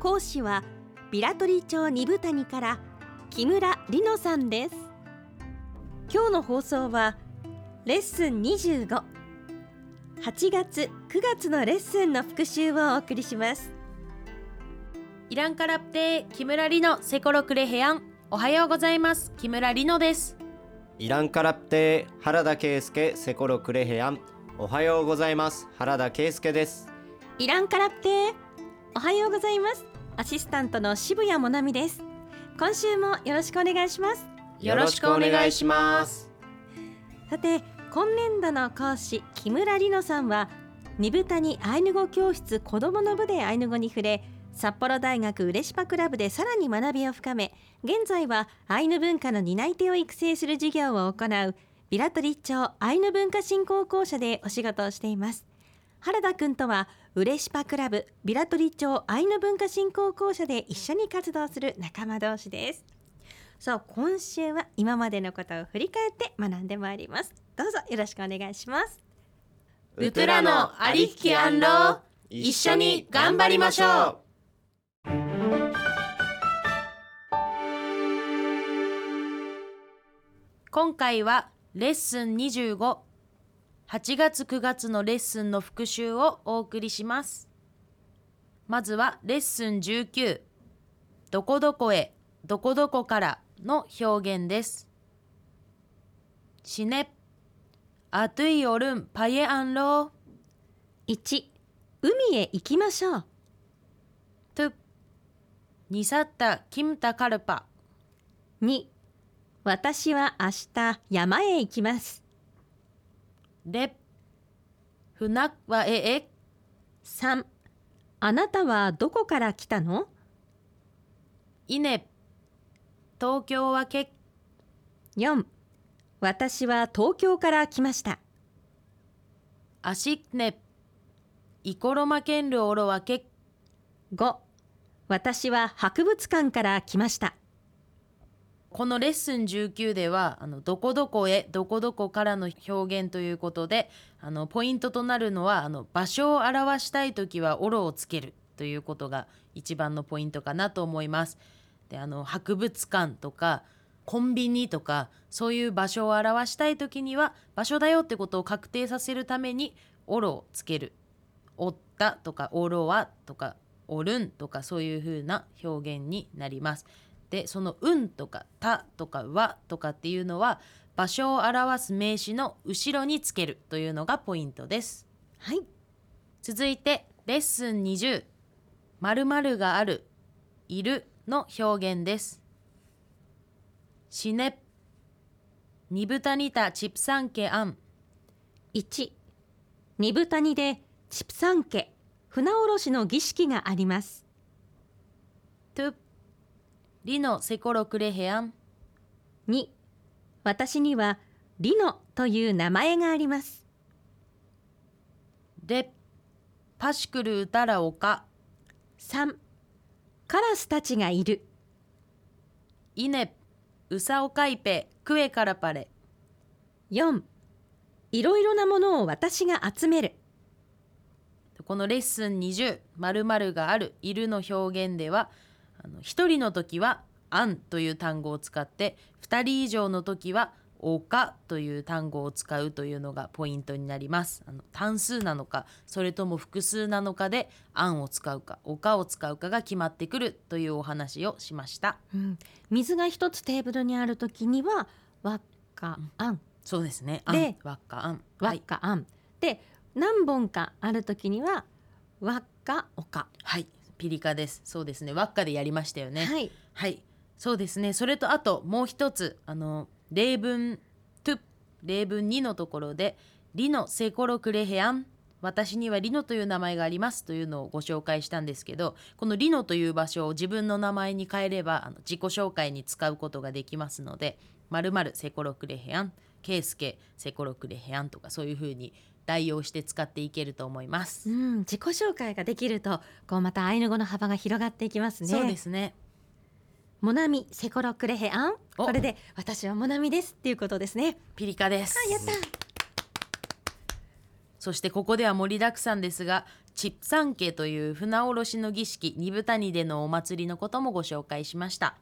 講師はビラトリ町二部谷から木村里乃さんです。今日の放送はレッスン258月9月のレッスンの復習をお送りします。イランカラプテ木村里乃セコロクレヘアン。おはようございます。木村里乃です。イランカラプテ原田圭介セコロクレヘアン。おはようございます。原田圭介です。イランカラプテおはようございますアシスタントの渋谷もなみです。今週もよろしくお願いします。よろしくお願いします。さて今年度の講師木村里乃さんは二部谷アイヌ語教室子どもの部でアイヌ語に触れ札幌大学ウレシパクラブでさらに学びを深め現在はアイヌ文化の担い手を育成する事業を行うビラトリ町アイヌ文化振興公社でお仕事をしています。原田くんとはウレシパクラブビラトリ町アイヌ文化振興公社で一緒に活動する仲間同士です。さあ今週は今までのことを振り返って学んでまいります。どうぞよろしくお願いします。ウトラのありひきアンロー一緒に頑張りましょう。今回はレッスン25 8月9月のレッスンの復習をお送りします。まずはレッスン19どこどこへどこどこからの表現です。しねあといおるんパイエアンロー。1海へ行きましょう。とにさったキムタカルパ。2私は明日山へ行きますレフナッワエエ3あなたはどこから来たの？イネ東京はけ。4私は東京から来ました。アシッネイコロマケンルオロワケ5私は博物館から来ましたこのレッスン19ではあのどこどこへどこどこからの表現ということであのポイントとなるのはあの場所を表したい時は「オロ」をつけるということが一番のポイントかなと思います。であの博物館とかコンビニとかそういう場所を表したい時には場所だよってことを確定させるために「オロ」をつける「おった」とか「おろは」とか「おるん」とかそういう風な表現になります。でその「うん」とか「た」とか「わ」とかっていうのは場所を表す名詞の後ろにつけるというのがポイントです。はい。続いてレッスン20「〇〇がある」「いる」の表現です。しね。にぶたにたチプサンケアン1二部谷でチプサン家船下ろしの儀式があります。トゥリノセコロクレヘアン。2私にはリノという名前があります。レパシクルウタラオカ3カラスたちがいる。イネウサオカイペクエカラパレ。4いろいろなものを私が集める。このレッスン20「〇〇がある」「いる」の表現ではあの1人の時は「あん」という単語を使って2人以上の時は「おか」という単語を使うというのがポイントになります。あの単数なのかそれとも複数なのかで「あん」を使うか「おか」を使うかが決まってくるというお話をしました。うん、水が一つテーブルにあるときにはわっかあん、そうですね。あんでわっかあん。わはい。っかあん、で何本かあるときにはわっかおかはい。ピリカです。そうですね。わっかでやりましたよね。はいはい、そうですね。それとあともう一つあの例文トゥ例文2のところでリのセコロクレヘアン私にはリノという名前がありますというのをご紹介したんですけどこのリノという場所を自分の名前に変えればあの自己紹介に使うことができますので「まるセコロクレヘアン」「ケイスケセコロクレヘアン」とかそういうふうに代用して使っていけると思います。うん、自己紹介ができるとこうまたアイヌ語の幅が広がっていきますね。そうですね。モナミセコロクレヘアン。お。これで私はモナミですっていうことですね。ピリカです。あやった。そしてここでは盛りだくさんですがチップサン家という船下ろしの儀式二部谷でのお祭りのこともご紹介しました。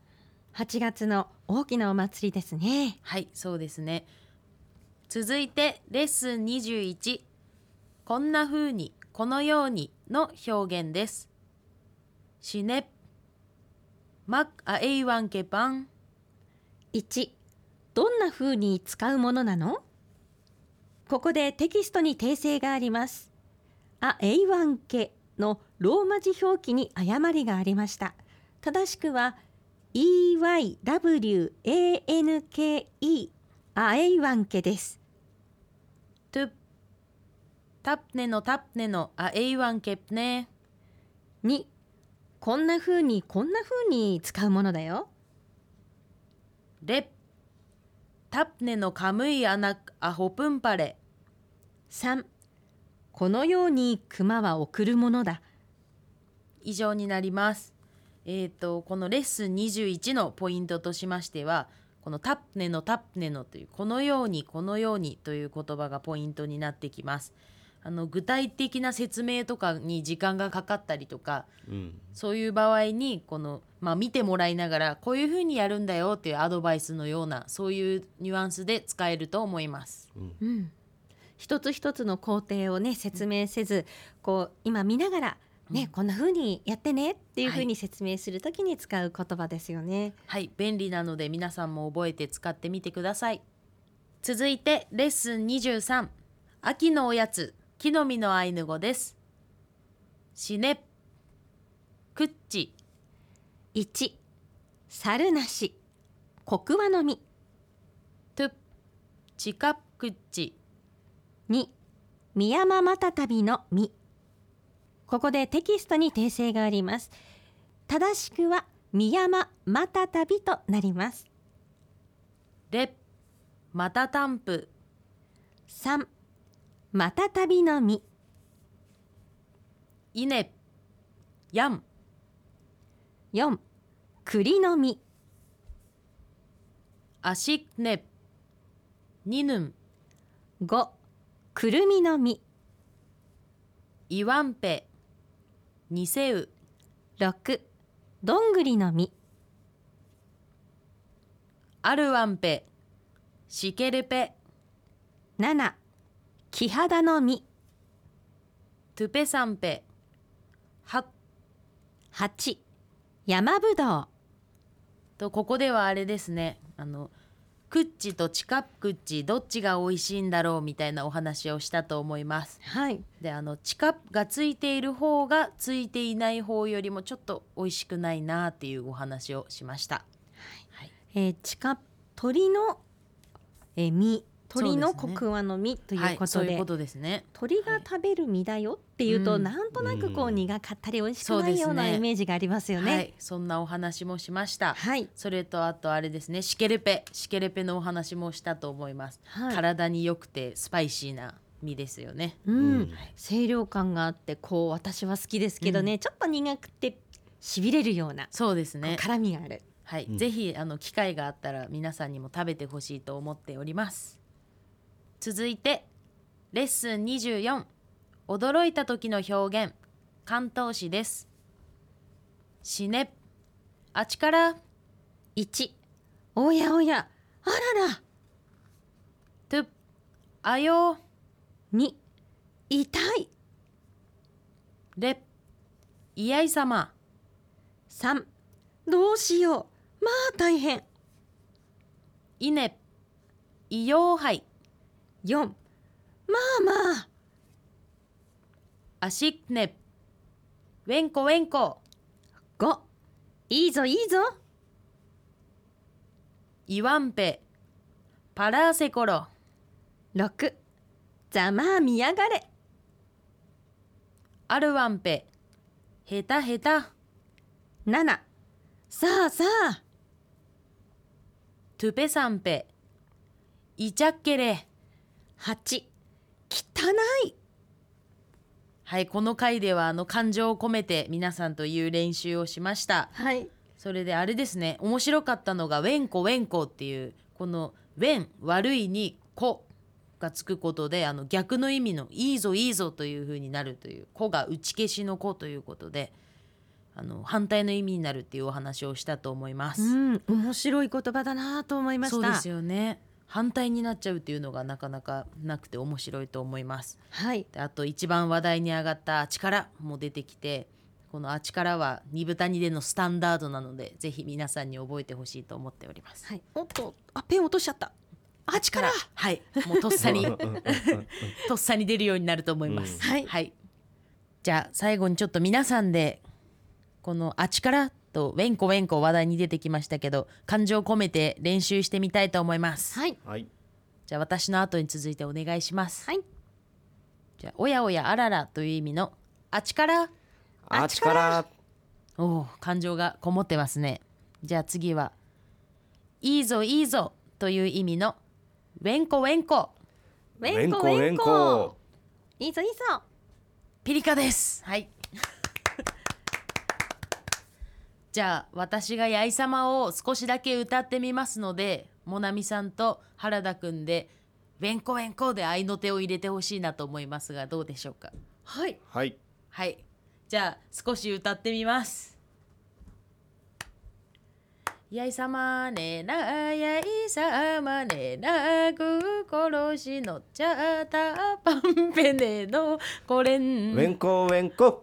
8月の大きなお祭りですね。はいそうですね続いてレッスン21こんな風にこのようにの表現です。シネマッアエイワンケパン。1どんな風に使うものなの？ここでテキストに訂正があります。あエイワンケのローマ字表記に誤りがありました。正しくは EYWANKE あエイワンケです。トゥタプネのタプネのアエイワンケプネ。2こんな風にこんな風に使うものだよ。レタプネのカムイアナアホプンパレ3このように熊は送るものだ。以上になります。えー、とこのレッスン21のポイントとしましてはこのタプネのタプネのというこのようにこのようにという言葉がポイントになってきます。あの具体的な説明とかに時間がかかったりとかうんそういう場合にこの、まあ、見てもらいながらこういうふうにやるんだよっていうアドバイスのようなそういうニュアンスで使えると思います。うん、一つ一つの工程をね説明せずこう今見ながらね、こんな風にやってねっていう風に説明するときに使う言葉ですよね。はい、便利なので皆さんも覚えて使ってみてください。続いてレッスン23秋のおやつ。木の実のアイヌ語です。しね。くっち1猿なし。コクワの実。とゥちかくっち2ミヤママタタビの実ここでテキストに訂正があります。正しくはミヤママタタビとなります。れまたたんぷ3マタタビの実いねやん。4栗の実あしねにぬん。5くるみの実いわんぺにせう。6どんぐりの実あるわんぺ。しけるぺ。7キハダの実トゥペさんぺ。は8山ぶどう。とここではあれですね。あのクッチとチカクッチどっちが美味しいんだろうみたいなお話をしたと思います。はい。であのチカがついている方がついていない方よりもちょっと美味しくないなっていうお話をしました。はい、えー、地下鳥の、えー、実鳥のそうですね。コクワの実というはいことで、ですね。鳥が食べる実だよっていうと、うん。なんとなくこううん苦かったり美味しくないようなイメージがありますよはね。いそんなお話もしました。はい、それとあとあれですね。シケレペ。シケレペのお話もしたと思います、はい。体に良くてスパイシーな実ですよね。うん、うん。清涼感があってこう私は好きですけどね、ちょっと苦くてしびれるような、そうですね。辛みがある。はい、うん。ぜひあの機会があったら皆さんにも食べてほしいと思っております続いてレッスン24驚いた時の表現関東詞です。死ねあちから1おやおやあらら。とあよ2痛い。れいやいさま。3どうしよう。まあ大変。いねいようはい。4まあまあ。あしっね。ウェンコウェンコ。5いいぞいいぞ。いわんぺ。パラーセコロ。6ざまあ見やがれ。アルワンペヘタヘタ7さあさあ。トゥペサンペイチャッケレ8汚い。はいこの回ではあの感情を込めて皆さんという練習をしました。はい。それであれですね。面白かったのが「ウェンコウェンコ」っていうこの「ウェン」悪いに「コ」がつくことであの逆の意味の「いいぞいいぞ」という風になるという「コ」が打ち消しの「コ」ということであの反対の意味になるっていうお話をしたと思います。うん面白い言葉だなと思いました。そうですよね反対になっちゃうっていうのがなかなかなくて面白いと思います。はい。であと一番話題に上がった「あちから」も出てきてこの「あちから」は二豚煮でのスタンダードなのでぜひ皆さんに覚えてほしいと思っております。はい。おっとあペン落としちゃった。あ力はい。もうとっさにとっさに出るようになると思います。うん。はい。はい、じゃあ最後にちょっと皆さんでこの「あちから」と「ウェンコウェンコ」話題に出てきましたけど感情を込めて練習してみたいと思います。はい。はい。じゃあ私の後に続いてお願いします。はい。じゃあ「おやおやあらら」という意味の「あちから」あちから。おお感情がこもってますね。じゃあ次はいいぞいいぞという意味のウェンコウェンコウウェンコウェンコいいぞいいぞ。ピリカです。はいじゃあ私が八重様を少しだけ歌ってみますのでモナミさんと原田くんでウェンコウェンコで合いの手を入れてほしいなと思いますがどうでしょうか？はい。はい。はい。じゃあ少し歌ってみます。やいさまねなやいさまねなぐ殺しのちゃたパンペネのこれウんェンコウェンコ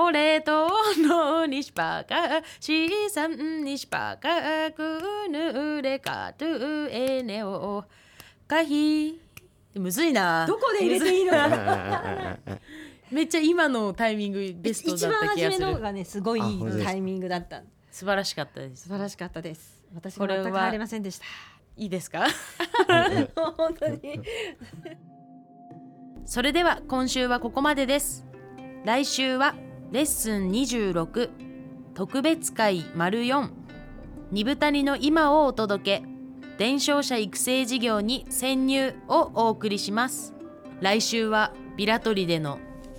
俺とのにしばかしさんにしばかくぬれかとえねお。かひ。むずいな。どこで入れていいの？めっちゃ今のタイミングベスト一だった番初め気がする。のがねすごいタイミングだった。素晴らしかったです。素晴らしかったです。私これはは全く入れませんでした。いいですか？本当に。それでは今週はここまでです。来週はレッスン26特別会丸4二豚煮の今をお届け。伝承者育成事業に潜入をお送りします。来週はビラトリでの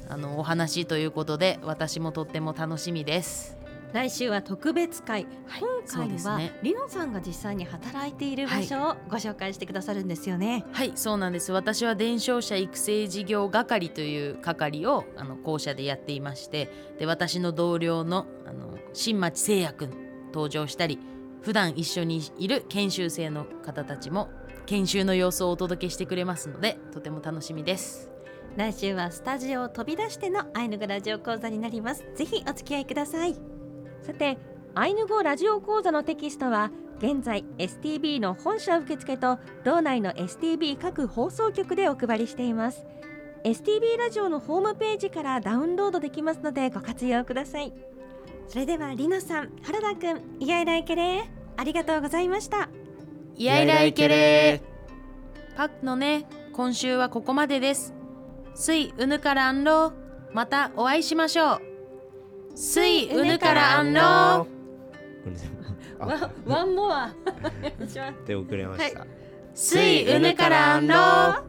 あのお話ということで私もとっても楽しみです。来週は特別会、はい今回は、ね。リノさんが実際に働いている場所をご紹介してくださるんですよね、はいそうなんです。私は伝承者育成事業係という係をあの校舎でやっていましてで私の同僚のあの新町誠也くん登場したり普段一緒にいる研修生の方たちも研修の様子をお届けしてくれますのでとても楽しみです。来週はスタジオを飛び出してのアイヌ語ラジオ講座になります。ぜひお付き合いくださいさてアイヌ語ラジオ講座のテキストは現在 STB の本社受付と道内の STB 各放送局でお配りしています。STB ラジオのホームページからダウンロードできますのでご活用ください。それではリノさん原田くんイヤイライケレー。ありがとうございました。イヤイライケレー。パックのね今週はここまでです。スイウヌカラアンローまたお会いしましょうスイウヌカラアンローあ。ワ one more お願いします出遅れました、スイウヌからアンロー